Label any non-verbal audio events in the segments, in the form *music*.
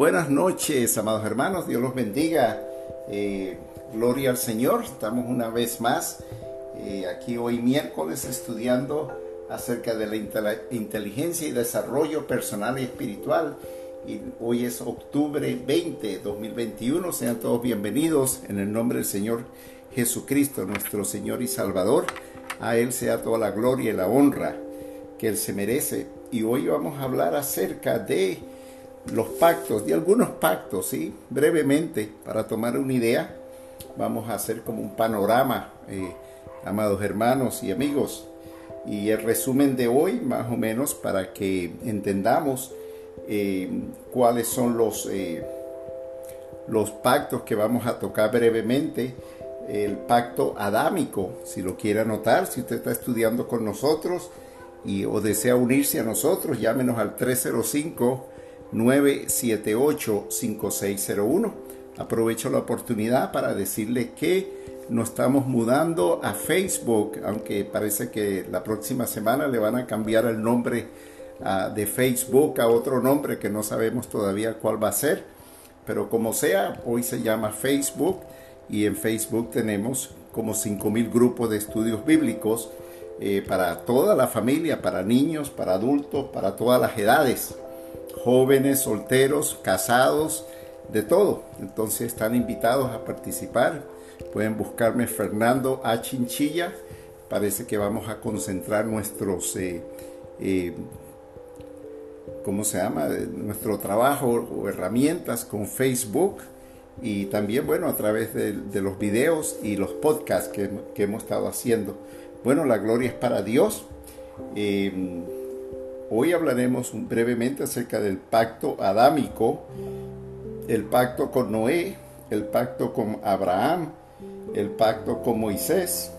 Buenas noches, amados hermanos, Dios los bendiga. Eh, gloria al Señor, estamos una vez más eh, aquí hoy miércoles estudiando acerca de la inteligencia y desarrollo personal y espiritual. Hoy es octubre 20, 2021. Sean todos bienvenidos en el nombre del Señor Jesucristo, nuestro Señor y Salvador. A Él sea toda la gloria y la honra que Él se merece. Y hoy vamos a hablar acerca de los pactos, de algunos pactos, ¿sí? Brevemente, para tomar una idea, vamos a hacer como un panorama, eh, amados hermanos y amigos. Y el resumen de hoy, más o menos, para que entendamos eh, cuáles son los, eh, los pactos que vamos a tocar brevemente. El pacto adámico, si lo quiere anotar, si usted está estudiando con nosotros y, o desea unirse a nosotros, llámenos al 305 978 5601 aprovecho la oportunidad para decirle que nos estamos mudando a Facebook, aunque parece que la próxima semana le van a cambiar el nombre uh, de Facebook a otro nombre que no sabemos todavía cuál va a ser. Pero como sea, hoy se llama Facebook y en Facebook tenemos como 5.000 grupos de estudios bíblicos eh, para toda la familia, para niños, para adultos, para todas las edades, jóvenes, solteros, casados, de todo. Entonces están invitados a participar. Pueden buscarme Fernando A. Chinchilla. Parece que vamos a concentrar nuestros, eh, eh, ¿cómo se llama? Nuestro trabajo o herramientas con Facebook y también, bueno, a través de, los videos y los podcasts que, hemos estado haciendo. Bueno, la gloria es para Dios. Eh, hoy hablaremos brevemente acerca del pacto adámico el pacto con Noé, el pacto con Abraham, el pacto con Moisés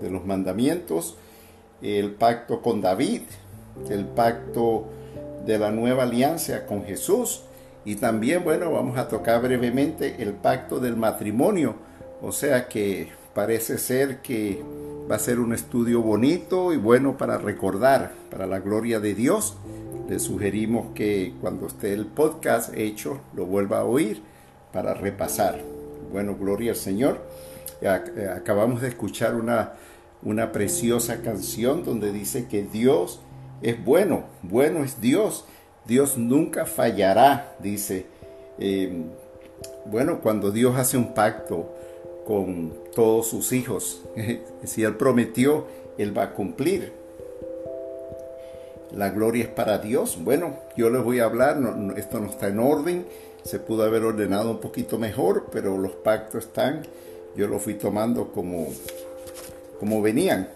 de los mandamientos, el pacto con David, el pacto de la nueva alianza con Jesús y también, bueno, vamos a tocar brevemente el pacto del matrimonio, o sea que parece ser que va a ser un estudio bonito y bueno para recordar, para la gloria de Dios le sugerimos que cuando esté el podcast hecho lo vuelva a oír para repasar. Bueno, gloria al Señor. Eh, acabamos de escuchar una, una preciosa canción donde dice que Dios es bueno, bueno es Dios, Dios nunca fallará, dice. Em, bueno, cuando Dios hace un pacto con todos sus hijos, *laughs* si Él prometió, Él va a cumplir la gloria es para Dios. Bueno, yo les voy a hablar, esto no está en orden, se pudo haber ordenado un poquito mejor, pero los pactos están, yo los fui tomando como, como venían.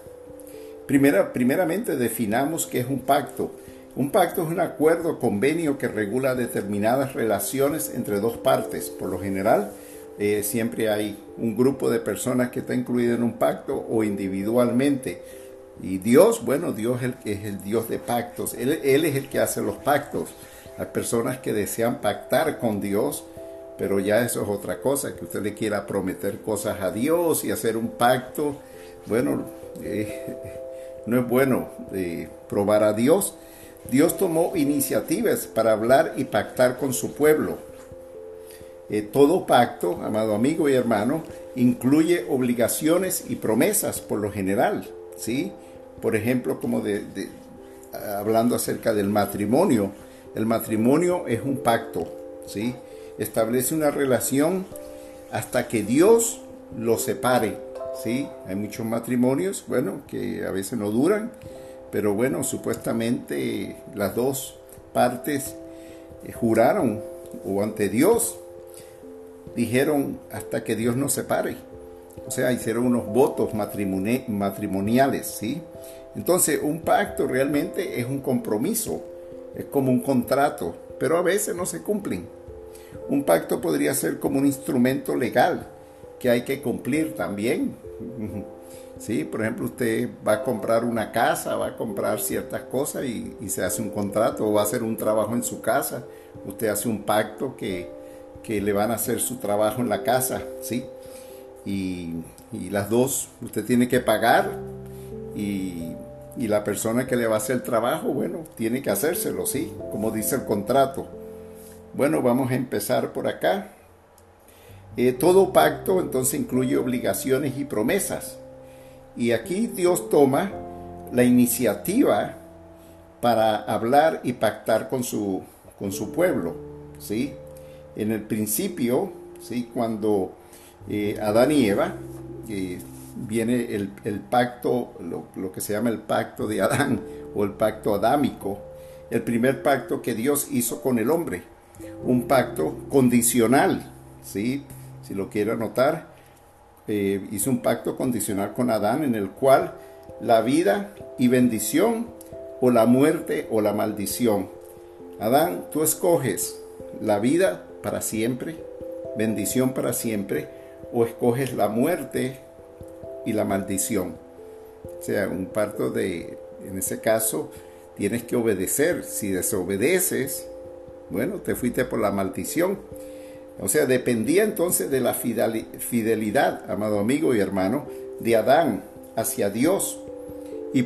Primera, primeramente definamos qué es un pacto. Un pacto es un acuerdo, convenio que regula determinadas relaciones entre dos partes. Por lo general, eh, siempre hay un grupo de personas que está incluido en un pacto o individualmente y Dios, bueno, Dios es el, Dios de pactos. Él, es el que hace los pactos. Hay personas que desean pactar con Dios, pero ya eso es otra cosa, que usted le quiera prometer cosas a Dios y hacer un pacto. Bueno, eh, *laughs* no es bueno eh, probar a Dios. Dios tomó iniciativas para hablar y pactar con su pueblo. Eh, todo pacto, amado amigo y hermano, incluye obligaciones y promesas por lo general. ¿sí? Por ejemplo, como de, hablando acerca del matrimonio. El matrimonio es un pacto, ¿sí? Establece una relación hasta que Dios lo separe, ¿sí? Hay muchos matrimonios, bueno, que a veces no duran, pero bueno, supuestamente las dos partes eh, juraron o ante Dios dijeron hasta que Dios nos separe. O sea, hicieron unos votos matrimoniales, ¿sí? Entonces, un pacto realmente es un compromiso, es como un contrato, pero a veces no se cumplen. Un pacto podría ser como un instrumento legal que hay que cumplir también. *laughs* Sí, por ejemplo, usted va a comprar una casa, va a comprar ciertas cosas y, y, se hace un contrato o va a hacer un trabajo en su casa. Usted hace un pacto que, que le van a hacer su trabajo en la casa, ¿sí? y, las dos usted tiene que pagar y, la persona que le va a hacer el trabajo, bueno, tiene que hacérselo, sí, como dice el contrato. Bueno, vamos a empezar por acá. Eh, todo pacto entonces incluye obligaciones y promesas. Y aquí Dios toma la iniciativa para hablar y pactar con su, con su pueblo. ¿sí? En el principio, ¿sí? cuando eh, Adán y Eva, viene el, pacto, lo, que se llama el pacto de Adán o el pacto adámico, el primer pacto que Dios hizo con el hombre, un pacto condicional, ¿sí? si lo quiere anotar, eh, hizo un pacto condicional con Adán en el cual la vida y bendición o la muerte o la maldición. Adán, tú escoges la vida para siempre, bendición para siempre, o escoges la muerte y la maldición. O sea, un parto de, en ese caso, tienes que obedecer. Si desobedeces, bueno, te fuiste por la maldición. O sea, dependía entonces de la fidelidad, amado amigo y hermano, de Adán hacia Dios. Y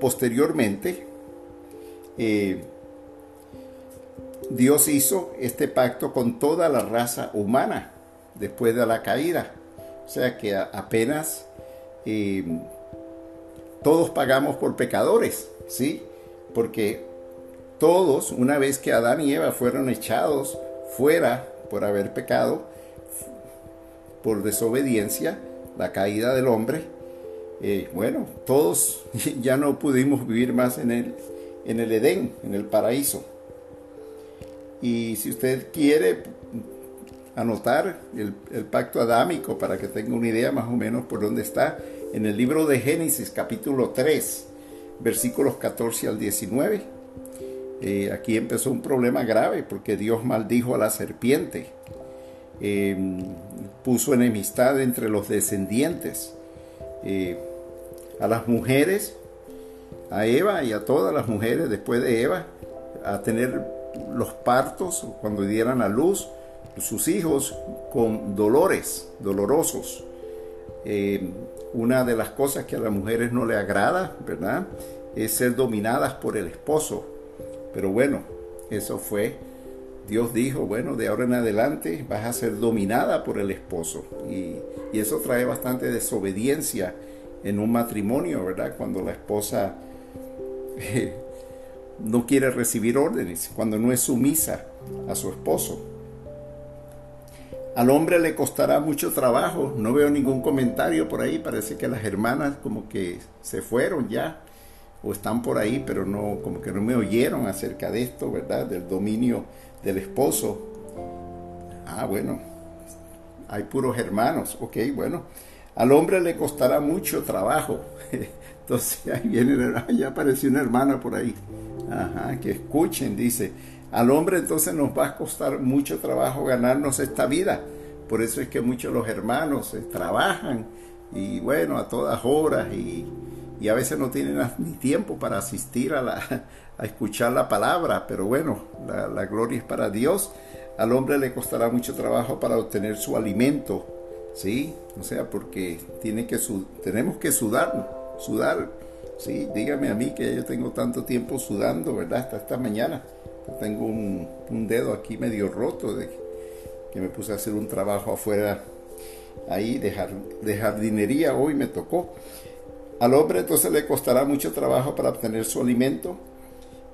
posteriormente, eh, Dios hizo este pacto con toda la raza humana después de la caída. O sea que apenas eh, todos pagamos por pecadores, ¿sí? Porque todos, una vez que Adán y Eva fueron echados fuera por haber pecado, por desobediencia, la caída del hombre, eh, bueno, todos *laughs* ya no pudimos vivir más en el, en el Edén, en el paraíso. Y si usted quiere anotar el, pacto adámico para que tenga una idea más o menos por dónde está, en el libro de Génesis capítulo 3, versículos 14 al 19. Eh, aquí empezó un problema grave porque Dios maldijo a la serpiente, em, puso enemistad entre los descendientes, eh, a las mujeres, a Eva y a todas las mujeres después de Eva, a tener los partos cuando dieran a luz sus hijos con dolores, dolorosos. Em, una de las cosas que a las mujeres no le agrada, ¿verdad? Es ser dominadas por el esposo. Pero bueno, eso fue, Dios dijo, bueno, de ahora en adelante vas a ser dominada por el esposo. Y, eso trae bastante desobediencia en un matrimonio, ¿verdad? Cuando la esposa *laughs* eh, no quiere recibir órdenes, cuando no es sumisa a su esposo. Al hombre le costará mucho trabajo. No veo ningún comentario por ahí. Parece que las hermanas como que se fueron ya o están por ahí, pero no como que no me oyeron acerca de esto, ¿verdad? Del dominio del esposo. Ah, bueno. Hay puros hermanos. Ok, bueno. Al hombre le costará mucho trabajo. *laughs* Entonces *laughs* ahí viene, ya apareció una hermana por ahí. Ajá, que escuchen, dice. Al hombre entonces nos va a costar mucho trabajo ganarnos esta vida. Por eso es que muchos los hermanos eh, trabajan y bueno, a todas horas y, a veces no tienen ni tiempo para asistir a, la, *laughs* a escuchar la palabra. Pero bueno, la, gloria es para Dios. Al hombre le costará mucho trabajo para obtener su alimento. ¿Sí? O sea, porque tiene que tenemos que sudar, sudar. Sí, dígame a mí que yo tengo tanto tiempo sudando, ¿verdad? Hasta esta mañana. Tengo un, dedo aquí medio roto de que me puse a hacer un trabajo afuera ahí de, de jardinería. Hoy me tocó. Al hombre entonces le costará mucho trabajo para obtener su alimento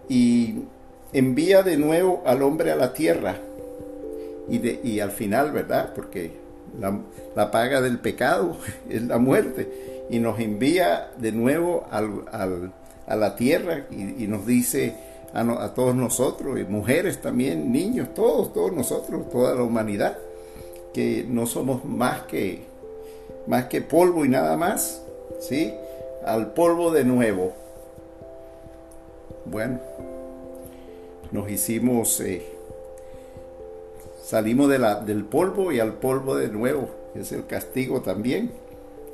y envía de nuevo al hombre a la tierra. Y al final, ¿verdad? Porque la, paga del pecado *laughs* es la muerte. Y nos envía de nuevo al, a la tierra y, nos dice, a, todos nosotros, y mujeres también, niños, todos, todos nosotros, toda la humanidad, que no somos más que, más que polvo y nada más, ¿sí? Al polvo de nuevo. Bueno, nos hicimos, eh, salimos del polvo y al polvo de nuevo, es el castigo también,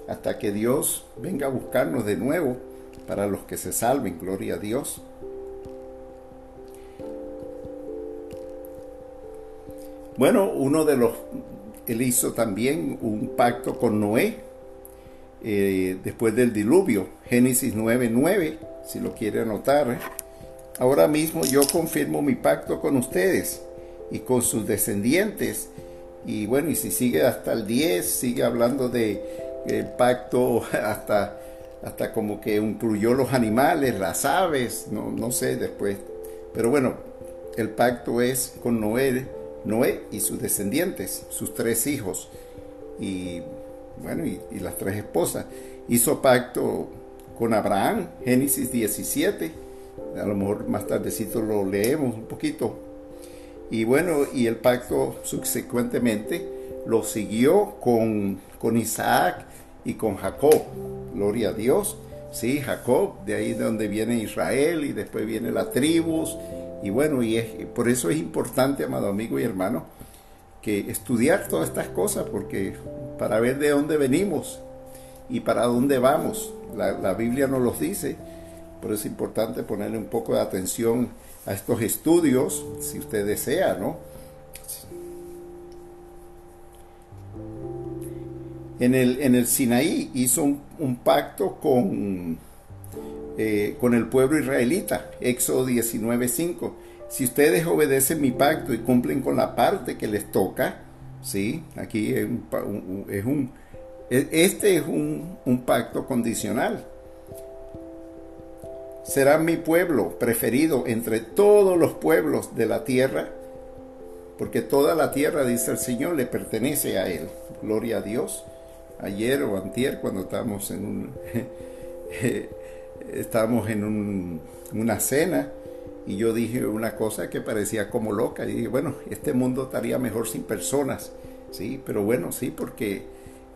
hasta que Dios venga a buscarnos de nuevo para los que se salven, gloria a Dios. Bueno, uno de los, él hizo también un pacto con Noé eh, después del diluvio, Génesis 9:9, si lo quiere anotar. Ahora mismo yo confirmo mi pacto con ustedes y con sus descendientes. Y bueno, y si sigue hasta el 10, sigue hablando de pacto *laughs* hasta, hasta como que incluyó los animales, las aves, no, no sé después. Pero bueno, el pacto es con Noé Noé y sus descendientes, sus tres hijos y bueno, y, las tres esposas. Hizo pacto con Abraham, Génesis 17, a lo mejor más tardecito lo leemos un poquito. Y bueno, y el pacto subsecuentemente lo siguió con, con Isaac y con Jacob. Gloria a Dios. ¿sí? Jacob, de ahí de donde viene Israel y después viene las tribus. Y bueno, y por eso es importante, amado amigo y hermano, que estudiar todas estas cosas, porque para ver de dónde venimos y para dónde vamos. La, la Biblia nos los dice, por eso es importante ponerle un poco de atención a estos estudios, si usted desea, ¿no? En el, en el Sinaí hizo un, pacto con, eh, con el pueblo israelita, Éxodo 19:5. Si ustedes obedecen mi pacto y cumplen con la parte que les toca, ¿sí? Aquí es un, e, este es un, un pacto condicional. Será mi pueblo preferido entre todos los pueblos de la tierra, porque toda la tierra, dice el Señor, le pertenece a Él. Gloria a Dios ayer o antier cuando estábamos en un *laughs* estábamos en una cena y yo dije una cosa que parecía como loca y dije bueno este mundo estaría mejor sin personas sí pero bueno sí porque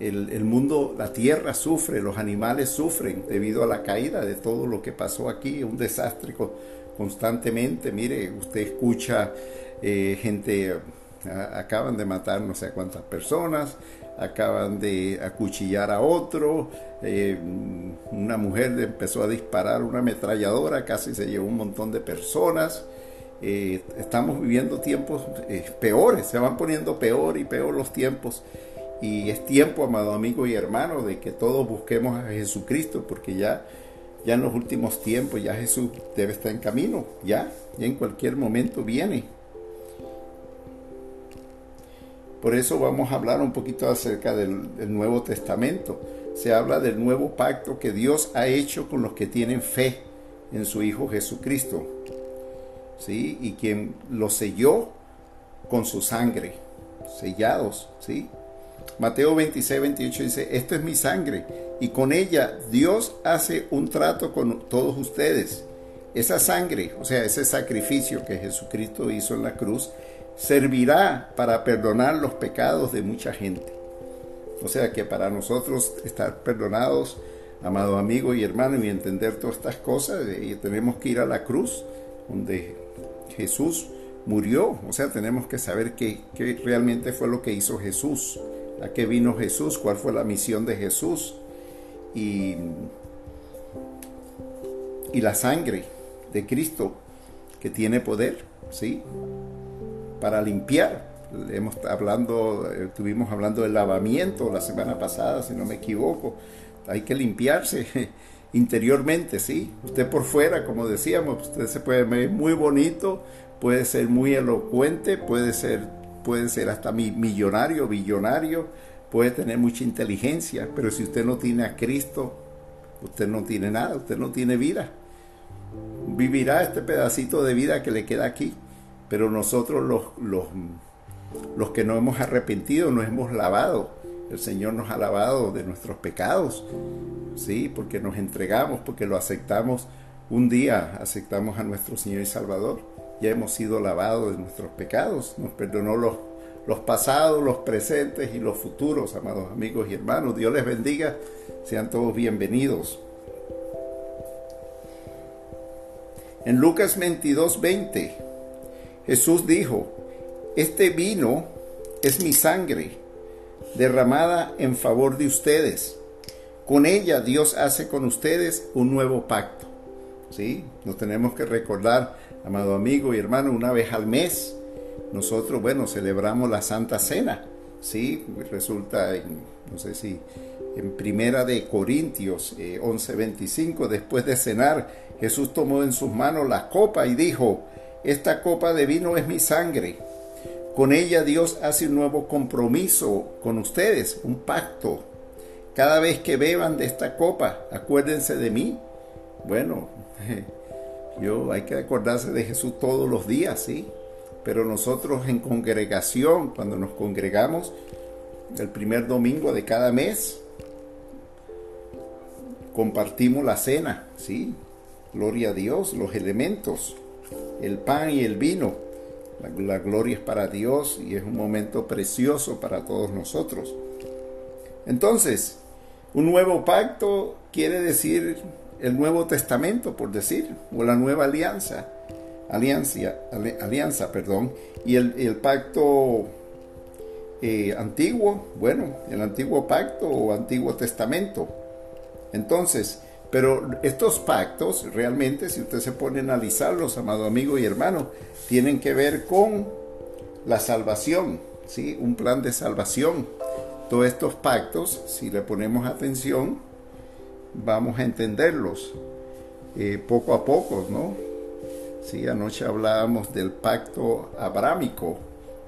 el, mundo la tierra sufre los animales sufren debido a la caída de todo lo que pasó aquí un desastre constantemente mire usted escucha eh, gente acaban de matar no sé cuántas personas acaban de acuchillar a otro, eh, una mujer empezó a disparar una ametralladora, casi se llevó un montón de personas. Eh, estamos viviendo tiempos peores, se van poniendo peor y peor los tiempos. Y es tiempo, amado amigo y hermano, de que todos busquemos a Jesucristo, porque ya, ya en los últimos tiempos ya Jesús debe estar en camino, ya, ya en cualquier momento viene. Por eso vamos a hablar un poquito acerca del, Nuevo Testamento. Se habla del nuevo pacto que Dios ha hecho con los que tienen fe en su Hijo Jesucristo. ¿Sí? Y quien lo selló con su sangre, sellados, ¿sí? Mateo 26, 28 dice, esto es mi sangre y con ella Dios hace un trato con todos ustedes. Esa sangre, o sea, ese sacrificio que Jesucristo hizo en la cruz, servirá para perdonar los pecados de mucha gente. O sea que para nosotros estar perdonados, amado amigo y hermano, y entender todas estas cosas, eh, tenemos que ir a la cruz donde Jesús murió. O sea, tenemos que saber qué, realmente fue lo que hizo Jesús, a qué vino Jesús, cuál fue la misión de Jesús. Y, y la sangre de Cristo que tiene poder, ¿sí? para limpiar. Hemos hablando, eh, estuvimos hablando del lavamiento la semana pasada, si no me equivoco. Hay que limpiarse *laughs* interiormente, sí. Usted por fuera, como decíamos, usted se puede ver muy bonito, puede ser muy elocuente, puede ser, puede ser hasta millonario, billonario, puede tener mucha inteligencia, pero si usted no tiene a Cristo, usted no tiene nada, usted no tiene vida. Vivirá este pedacito de vida que le queda aquí pero nosotros los, los, los que no hemos arrepentido, nos hemos lavado. El Señor nos ha lavado de nuestros pecados, ¿sí? Porque nos entregamos, porque lo aceptamos. Un día aceptamos a nuestro Señor y Salvador. Ya hemos sido lavados de nuestros pecados. Nos perdonó los, los pasados, los presentes y los futuros, amados amigos y hermanos. Dios les bendiga. Sean todos bienvenidos. En Lucas 22, 20 Jesús dijo, este vino es mi sangre, derramada en favor de ustedes. Con ella Dios hace con ustedes un nuevo pacto. ¿Sí? Nos tenemos que recordar, amado amigo y hermano, una vez al mes. Nosotros, bueno, celebramos la Santa Cena. ¿Sí? Resulta, en, no sé si en Primera de Corintios 11:25, eh, después de cenar, Jesús tomó en sus manos la copa y dijo, esta copa de vino es mi sangre. Con ella Dios hace un nuevo compromiso con ustedes, un pacto. Cada vez que beban de esta copa, acuérdense de mí. Bueno, *laughs* yo hay que acordarse de Jesús todos los días, ¿sí? Pero nosotros en congregación, cuando nos congregamos, el primer domingo de cada mes, compartimos la cena, ¿sí? Gloria a Dios, los elementos el pan y el vino. La, gloria es para Dios y es un momento precioso para todos nosotros. Entonces, un nuevo pacto quiere decir el Nuevo Testamento, por decir, o la Nueva Alianza, alianza, alianza perdón, y el, pacto eh, antiguo, bueno, el antiguo pacto o antiguo testamento. Entonces, pero estos pactos realmente, si usted se pone a analizarlos, amado amigo y hermano, tienen que ver con la salvación, ¿sí? Un plan de salvación. Todos estos pactos, si le ponemos atención, vamos a entenderlos eh, poco a poco, ¿no? Sí, anoche hablábamos del pacto abrámico,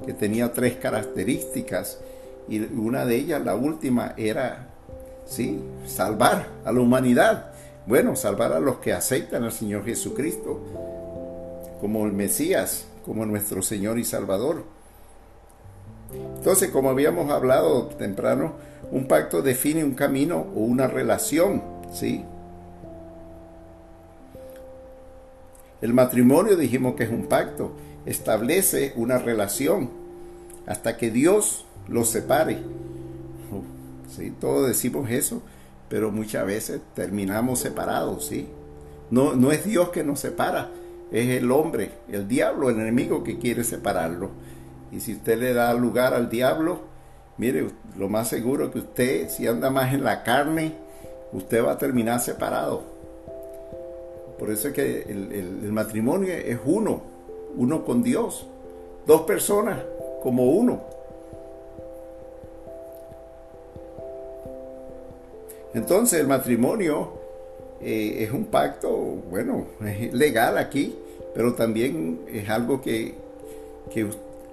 que tenía tres características, y una de ellas, la última, era, sí, salvar a la humanidad. Bueno, salvar a los que aceptan al Señor Jesucristo como el Mesías, como nuestro Señor y Salvador. Entonces, como habíamos hablado temprano, un pacto define un camino o una relación, ¿sí? El matrimonio dijimos que es un pacto, establece una relación hasta que Dios los separe. ¿Sí? Todos decimos eso, pero muchas veces terminamos separados, ¿sí? No, no es Dios que nos separa, es el hombre, el diablo, el enemigo que quiere separarlo. Y si usted le da lugar al diablo, mire, lo más seguro que usted, si anda más en la carne, usted va a terminar separado. Por eso es que el, matrimonio es uno, uno con Dios. Dos personas como uno. Entonces el matrimonio eh, es un pacto, bueno, es legal aquí, pero también es algo que,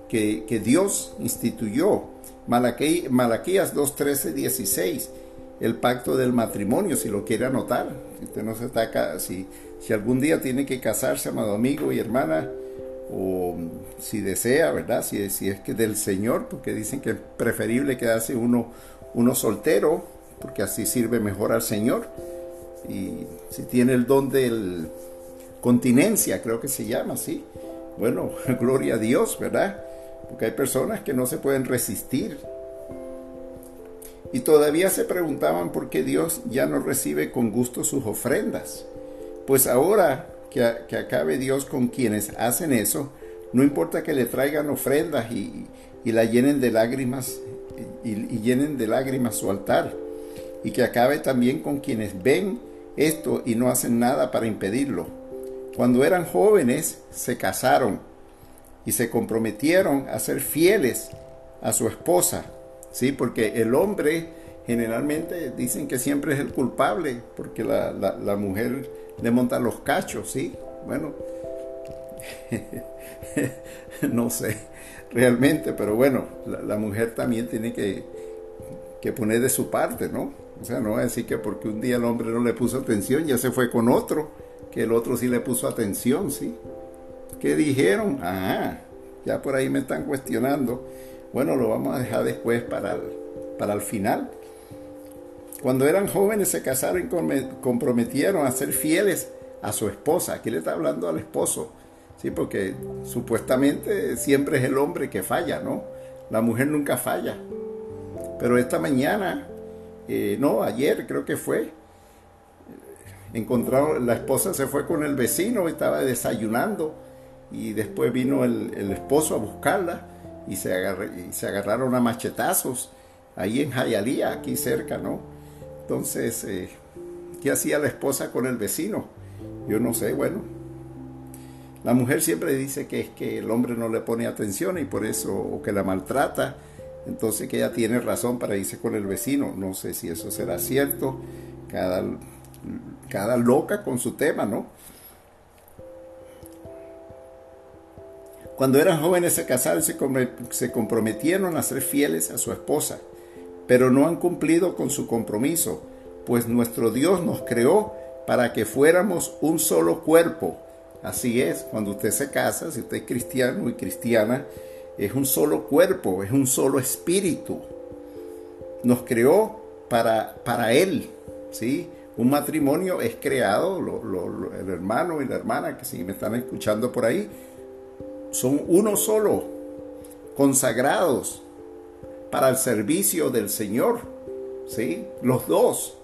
que, Dios instituyó. Malaquías 2, 13, 16, el pacto del matrimonio, si lo quiere anotar. Si usted no se está si, si algún día tiene que casarse, amado amigo y hermana, o si desea, ¿verdad? Si, si es que del Señor, porque dicen que es preferible quedarse uno, uno soltero porque así sirve mejor al Señor. Y si tiene el don de continencia, creo que se llama así, bueno, *laughs* gloria a Dios, ¿verdad? Porque hay personas que no se pueden resistir. Y todavía se preguntaban por qué Dios ya no recibe con gusto sus ofrendas. Pues ahora que, acabe Dios con quienes hacen eso, no importa que le traigan ofrendas y, la llenen de lágrimas y llenen de lágrimas su altar y que acabe también con quienes ven esto y no hacen nada para impedirlo. Cuando eran jóvenes se casaron y se comprometieron a ser fieles a su esposa, ¿sí? Porque el hombre generalmente dicen que siempre es el culpable, porque la, la mujer le monta los cachos, ¿sí? Bueno, *laughs* no sé realmente, pero bueno, la, mujer también tiene que, que poner de su parte, ¿no? O sea, no a decir que porque un día el hombre no le puso atención, ya se fue con otro, que el otro sí le puso atención, ¿sí? ¿Qué dijeron? Ah, ya por ahí me están cuestionando. Bueno, lo vamos a dejar después para el, para el final. Cuando eran jóvenes se casaron y comprometieron a ser fieles a su esposa. Aquí le está hablando al esposo, ¿sí? Porque supuestamente siempre es el hombre que falla, ¿no? La mujer nunca falla. Pero esta mañana eh, no, ayer creo que fue, encontraron, la esposa se fue con el vecino, estaba desayunando y después vino el, esposo a buscarla y se, y se, agarraron a machetazos ahí en Jayalía, aquí cerca, ¿no? Entonces, eh, ¿qué hacía la esposa con el vecino? Yo no sé, bueno. La mujer siempre dice que es que el hombre no le pone atención y por eso, o que la maltrata, entonces que ella tiene razón para irse con el vecino. No sé si eso será cierto. Cada, cada loca con su tema, ¿no? Cuando eran jóvenes se casaron y se comprometieron a ser fieles a su esposa, pero no han cumplido con su compromiso, pues nuestro Dios nos creó para que fuéramos un solo cuerpo. Así es, cuando usted se casa, si usted es cristiano y cristiana, es un solo cuerpo, es un solo espíritu. Nos creó para, para Él, ¿sí? Un matrimonio es creado, el hermano y la hermana que si me están escuchando por ahí, son uno solo, consagrados para el servicio del Señor. ¿Sí? Los dos.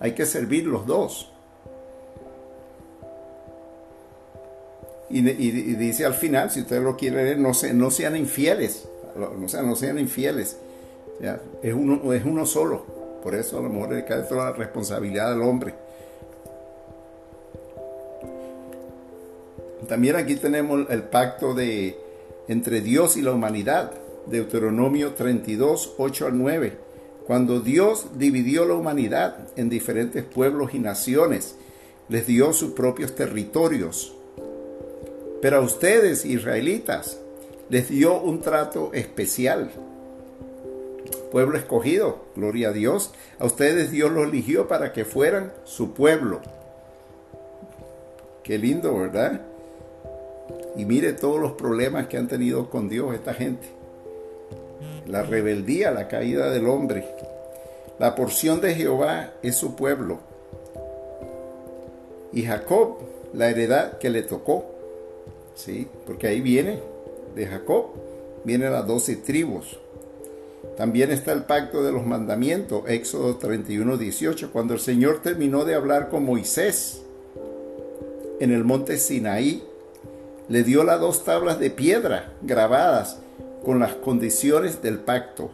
Hay que servir los dos. Y, dice al final, si usted lo quiere leer, no, se, no sean infieles. O sea, no sean infieles. Es, uno, es uno solo. Por eso a lo mejor le cae toda la responsabilidad al hombre. También aquí tenemos el pacto de, entre Dios y la humanidad. Deuteronomio 32, 8 al 9. Cuando Dios dividió la humanidad en diferentes pueblos y naciones, les dio sus propios territorios. Pero a ustedes, israelitas, les dio un trato especial. Pueblo escogido, gloria a Dios. A ustedes Dios los eligió para que fueran su pueblo. Qué lindo, ¿verdad? Y mire todos los problemas que han tenido con Dios esta gente. La rebeldía, la caída del hombre. La porción de Jehová es su pueblo. Y Jacob, la heredad que le tocó. ¿Sí? Porque ahí viene, de Jacob, vienen las doce tribus. También está el pacto de los mandamientos, Éxodo 31, 18, cuando el Señor terminó de hablar con Moisés en el monte Sinaí, le dio las dos tablas de piedra grabadas con las condiciones del pacto.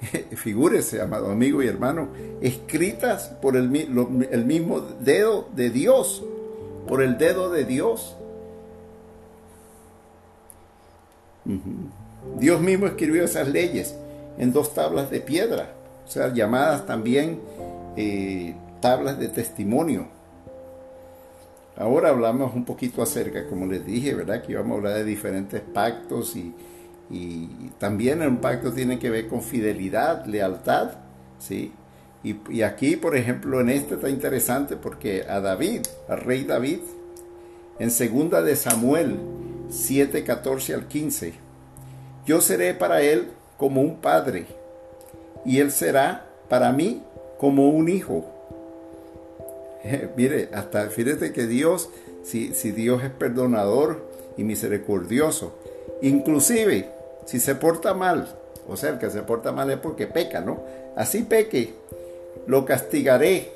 *laughs* Figúrese, amado amigo y hermano, escritas por el, mismo dedo de Dios, por el dedo de Dios. Dios mismo escribió esas leyes en dos tablas de piedra, o sea, llamadas también eh, tablas de testimonio. Ahora hablamos un poquito acerca, como les dije, ¿verdad? Que íbamos a hablar de diferentes pactos y, y también un pacto tiene que ver con fidelidad, lealtad, ¿sí? Y, y, aquí, por ejemplo, en este está interesante porque a David, al rey David, en segunda de Samuel 7, 14 al 15, yo seré para él como un padre y él será para mí como un hijo *laughs* mire, hasta fíjate que Dios, si, si Dios es perdonador y misericordioso, inclusive si se porta mal, o sea, el que se porta mal es porque peca, ¿no? Así peque, lo castigaré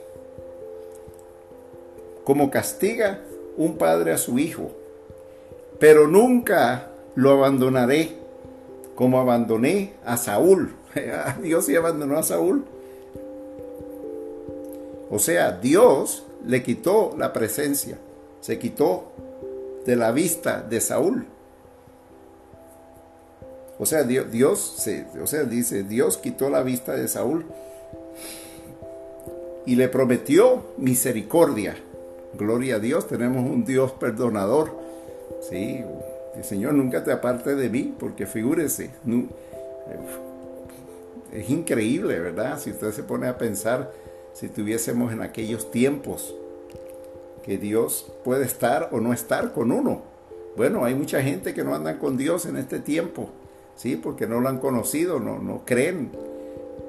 como castiga un padre a su hijo, pero nunca lo abandonaré como abandoné a Saúl. *laughs* Dios sí abandonó a Saúl o sea, Dios le quitó la presencia, se quitó de la vista de Saúl. O sea, Dios, o sea, dice, Dios quitó la vista de Saúl y le prometió misericordia. Gloria a Dios, tenemos un Dios perdonador. Sí, el Señor nunca te aparte de mí, porque figúrese, es increíble, ¿verdad? Si usted se pone a pensar si tuviésemos en aquellos tiempos que Dios puede estar o no estar con uno. Bueno, hay mucha gente que no anda con Dios en este tiempo, ¿sí? Porque no lo han conocido, no, no creen.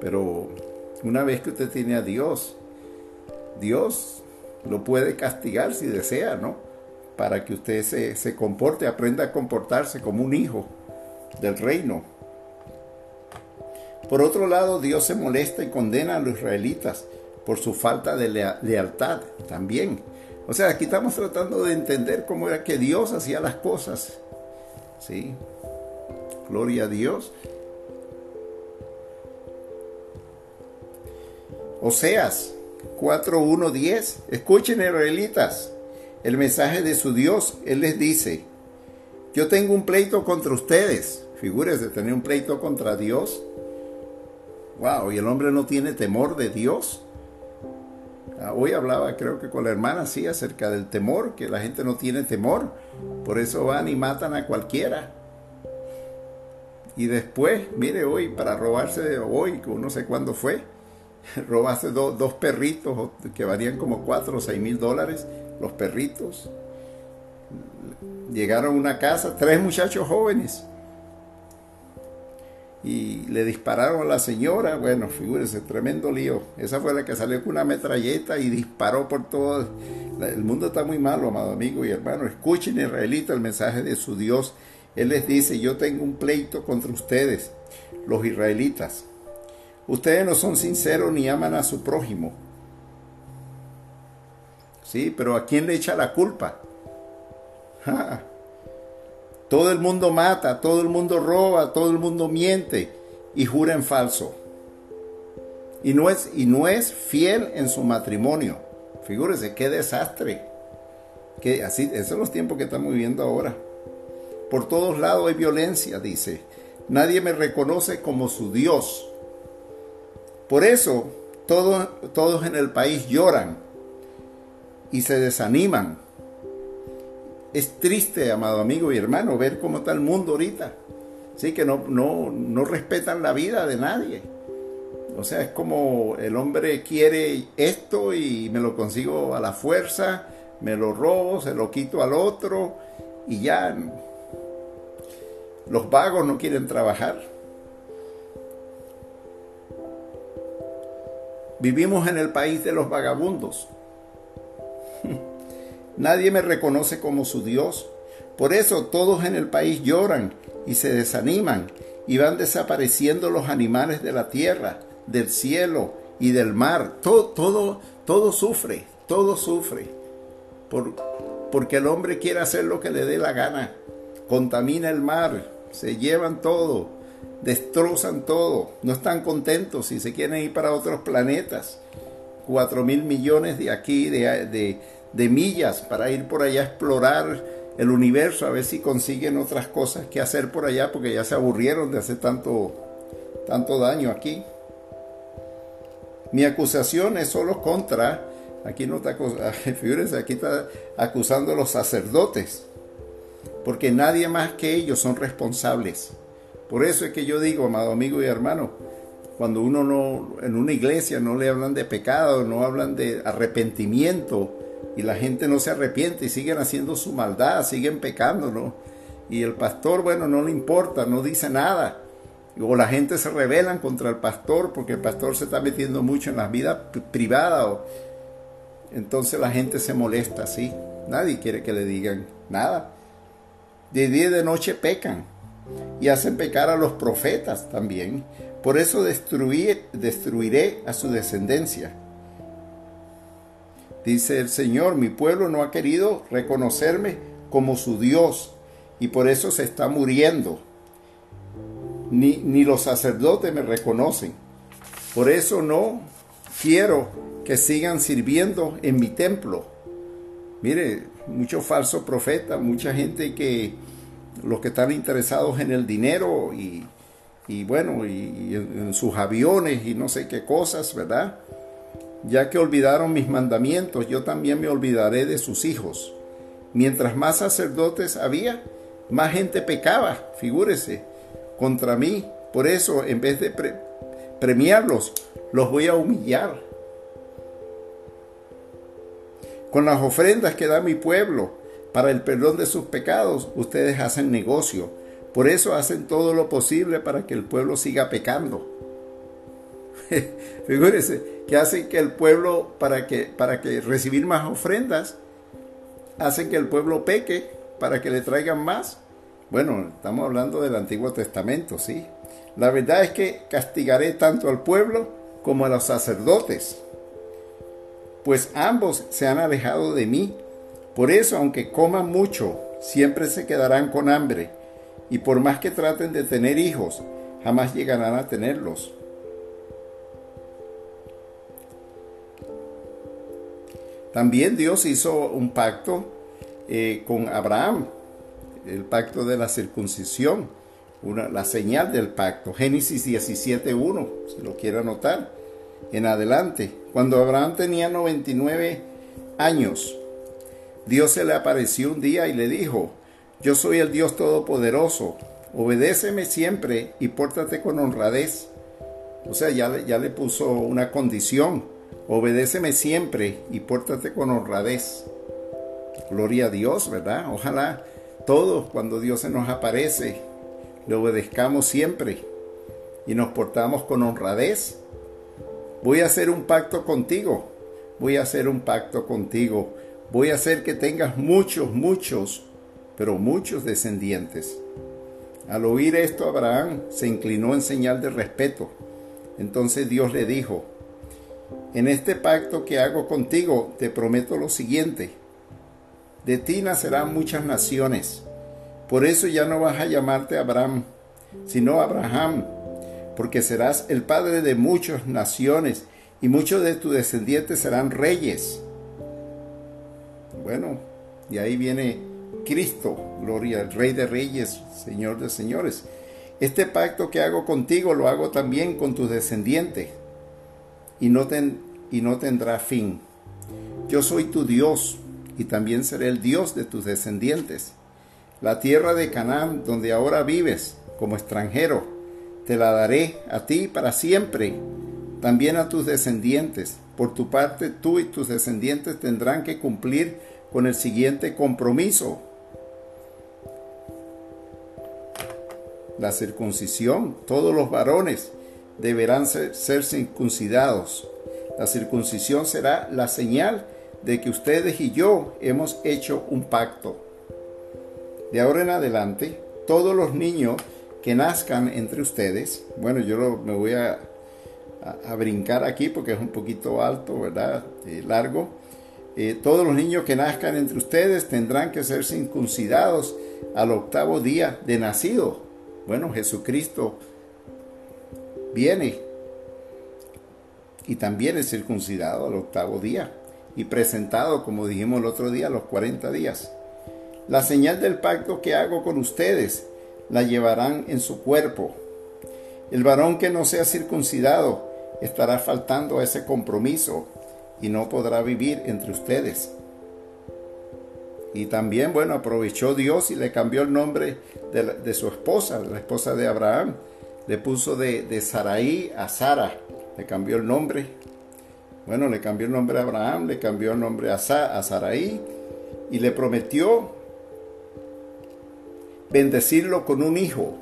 Pero una vez que usted tiene a Dios, Dios lo puede castigar si desea, ¿no? Para que usted se, se comporte, aprenda a comportarse como un hijo del reino. Por otro lado, Dios se molesta y condena a los israelitas por su falta de lealtad también. O sea, aquí estamos tratando de entender cómo era que Dios hacía las cosas. ¿Sí? Gloria a Dios. Oseas 4.1.10. Escuchen, israelitas, el mensaje de su Dios. Él les dice, yo tengo un pleito contra ustedes. Figúrense, tener un pleito contra Dios. Wow, y el hombre no tiene temor de Dios. Ah, hoy hablaba, creo que con la hermana, sí, acerca del temor, que la gente no tiene temor. Por eso van y matan a cualquiera. Y después, mire, hoy, para robarse, hoy, no sé cuándo fue, *laughs* robaste dos perritos que valían como 4 o 6 mil dólares, los perritos. Llegaron a una casa, tres muchachos jóvenes, y le dispararon a la señora. Bueno, figúrese, tremendo lío. Esa fue la que salió con una metralleta y disparó por todo. El mundo está muy malo, amado amigo y hermano. Escuchen, israelita, el mensaje de su Dios. Él les dice, yo tengo un pleito contra ustedes, los israelitas. Ustedes no son sinceros ni aman a su prójimo. Sí, pero ¿a quién le echa la culpa? *laughs* Todo el mundo mata, todo el mundo roba, todo el mundo miente y jura en falso. Y no es, y no es fiel en su matrimonio. Figúrese, qué desastre. Que así, esos son los tiempos que estamos viviendo ahora. Por todos lados hay violencia, dice. Nadie me reconoce como su Dios. Por eso todos, todos en el país lloran y se desaniman. Es triste, amado amigo y hermano, ver cómo está el mundo ahorita. Sí, que no, no, no respetan la vida de nadie. O sea, es como el hombre quiere esto y me lo consigo a la fuerza, me lo robo, se lo quito al otro y ya. Los vagos no quieren trabajar. Vivimos en el país de los vagabundos. *laughs* Nadie me reconoce como su Dios. Por eso todos en el país lloran y se desaniman y van desapareciendo los animales de la tierra, del cielo y del mar. Todo, todo, todo sufre, todo sufre. Por, porque el hombre quiere hacer lo que le dé la gana. Contamina el mar, se llevan todo, destrozan todo. No están contentos si se quieren ir para otros planetas. Cuatro mil millones de aquí, de, de, de millas para ir por allá a explorar el universo, a ver si consiguen otras cosas que hacer por allá, porque ya se aburrieron de hacer tanto, tanto daño aquí. Mi acusación es solo contra, aquí no está, *laughs* fíjense, aquí está acusando a los sacerdotes, porque nadie más que ellos son responsables. Por eso es que yo digo, amado amigo y hermano, cuando uno no, en una iglesia no le hablan de pecado, no hablan de arrepentimiento, y la gente no se arrepiente y siguen haciendo su maldad, siguen pecando, ¿no? Y el pastor, bueno, no le importa, no dice nada. O la gente se rebelan contra el pastor porque el pastor se está metiendo mucho en la vida privada. Entonces la gente se molesta, ¿sí? Nadie quiere que le digan nada. De día y de noche pecan y hacen pecar a los profetas también. Por eso destruiré a su descendencia Dice el Señor, mi pueblo no ha querido reconocerme como su Dios y por eso se está muriendo. Ni, ni los sacerdotes me reconocen. Por eso no quiero que sigan sirviendo en mi templo. Mire, muchos falsos profetas, mucha gente que los que están interesados en el dinero y, y bueno, y en sus aviones y no sé qué cosas, ¿verdad? Ya que olvidaron mis mandamientos, yo también me olvidaré de sus hijos. Mientras más sacerdotes había, más gente pecaba, figúrese, contra mí. Por eso, en vez de premiarlos, los voy a humillar. Con las ofrendas que da mi pueblo para el perdón de sus pecados, ustedes hacen negocio. Por eso hacen todo lo posible para que el pueblo siga pecando. *laughs* Figúrese que hacen que el pueblo, para que, para que recibir más ofrendas, hacen que el pueblo peque para que le traigan más. Bueno, estamos hablando del Antiguo Testamento, ¿sí? La verdad es que castigaré tanto al pueblo como a los sacerdotes, pues ambos se han alejado de mí. Por eso, aunque coman mucho, siempre se quedarán con hambre, y por más que traten de tener hijos, jamás llegarán a tenerlos. También Dios hizo un pacto eh, con Abraham, el pacto de la circuncisión, la señal del pacto. Génesis 17.1, si lo quiere anotar, en adelante. Cuando Abraham tenía 99 años, Dios se le apareció un día y le dijo, yo soy el Dios Todopoderoso, obedéceme siempre y pórtate con honradez. O sea, ya le puso una condición Obedéceme siempre y pórtate con honradez. Gloria a Dios, ¿verdad? Ojalá todos cuando Dios se nos aparece, le obedezcamos siempre y nos portamos con honradez. Voy a hacer un pacto contigo. Voy a hacer un pacto contigo. Voy a hacer que tengas muchos, muchos, pero muchos descendientes. Al oír esto, Abraham se inclinó en señal de respeto. Entonces Dios le dijo, en este pacto que hago contigo te prometo lo siguiente. de ti nacerán muchas naciones. Por eso ya no vas a llamarte Abraham, sino Abraham, porque serás el padre de muchas naciones, y muchos de tus descendientes serán reyes. Bueno, y ahí viene Cristo, gloria, Rey de Reyes, Señor de Señores. Este pacto que hago contigo lo hago también con tus descendientes, y no, y no tendrá fin. Yo soy tu Dios, y también seré el Dios de tus descendientes. La tierra de Canaán, donde ahora vives como extranjero, te la daré a ti para siempre, también a tus descendientes. Por tu parte, tú y tus descendientes tendrán que cumplir con el siguiente compromiso. La circuncisión, todos los varones deberán ser, circuncidados. La circuncisión será la señal de que ustedes y yo hemos hecho un pacto. De ahora en adelante, todos los niños que nazcan entre ustedes, bueno, yo me voy a, a, brincar aquí porque es un poquito alto, ¿verdad? Eh, largo. Eh, todos los niños que nazcan entre ustedes tendrán que ser circuncidados al octavo día de nacido. Bueno, Jesucristo viene y también es circuncidado al octavo día y presentado, como dijimos el otro día, a los 40 días. La señal del pacto que hago con ustedes la llevarán en su cuerpo. El varón que no sea circuncidado estará faltando a ese compromiso y no podrá vivir entre ustedes. Y también, bueno, aprovechó Dios y le cambió el nombre de, su esposa, la esposa de Abraham. Le puso de, de Saraí a Sara. Le cambió el nombre bueno, le cambió el nombre a Abraham, le cambió el nombre a, a Saraí y le prometió bendecirlo con un hijo.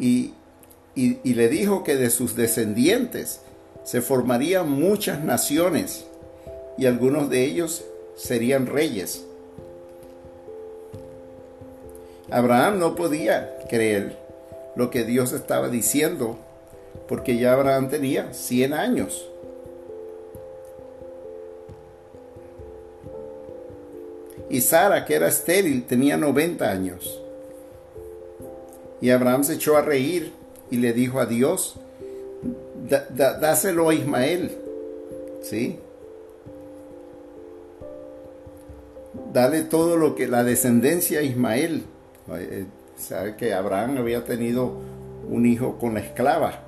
Y, y, le dijo que de sus descendientes se formarían muchas naciones y algunos de ellos serían reyes. Abraham no podía creer lo que Dios estaba diciendo porque ya Abraham tenía 100 años. Y Sara, que era estéril, tenía 90 años. Y Abraham se echó a reír y le dijo a Dios, dáselo a Ismael. ¿Sí? Dale todo lo que la descendencia a Ismael. Eh, sabe que Abraham había tenido un hijo con la esclava.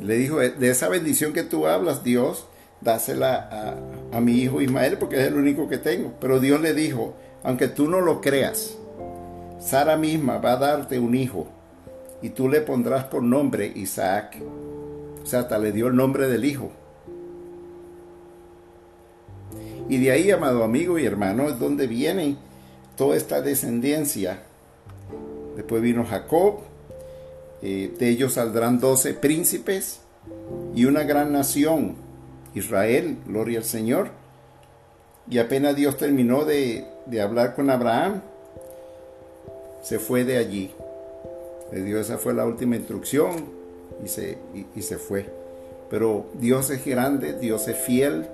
Le dijo, de esa bendición que tú hablas, Dios, dásela a, a mi hijo Ismael porque es el único que tengo. Pero Dios le dijo, aunque tú no lo creas, Sara misma va a darte un hijo y tú le pondrás por nombre Isaac. O sea, hasta le dio el nombre del hijo. Y de ahí, amado amigo y hermano, es donde viene toda esta descendencia. Después vino Jacob, eh, de ellos saldrán doce príncipes y una gran nación, Israel, gloria al Señor. Y apenas Dios terminó de, hablar con Abraham, se fue de allí. Le dio esa fue la última instrucción y se, y se fue. Pero Dios es grande, Dios es fiel,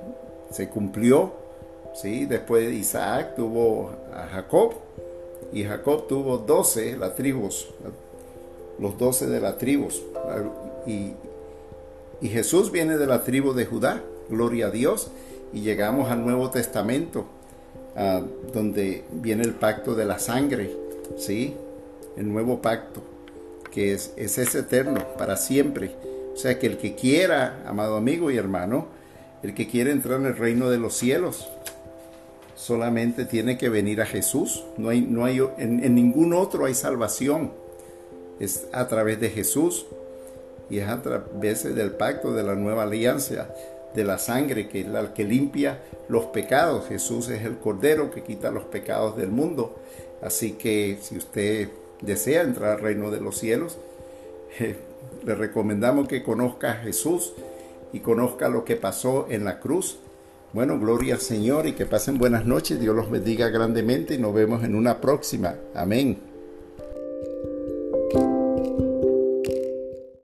se cumplió. ¿Sí? Después de Isaac tuvo a Jacob y Jacob tuvo doce, las tribus, los doce de la tribus. Y, y Jesús viene de la tribu de Judá, gloria a Dios, y llegamos al Nuevo Testamento, donde viene el pacto de la sangre, ¿sí? El nuevo pacto, que es, es eterno, para siempre. O sea que el que quiera, amado amigo y hermano, el que quiere entrar en el reino de los cielos, solamente tiene que venir a Jesús. No hay, no hay, en ningún otro hay salvación es a través de Jesús y es a través del pacto de la nueva alianza, de la sangre que es la que limpia los pecados. Jesús es el Cordero que quita los pecados del mundo. Así que si usted desea entrar al reino de los cielos, le recomendamos que conozca a Jesús y conozca lo que pasó en la cruz. Bueno, gloria al Señor y que pasen buenas noches. Dios los bendiga grandemente y nos vemos en una próxima. Amén.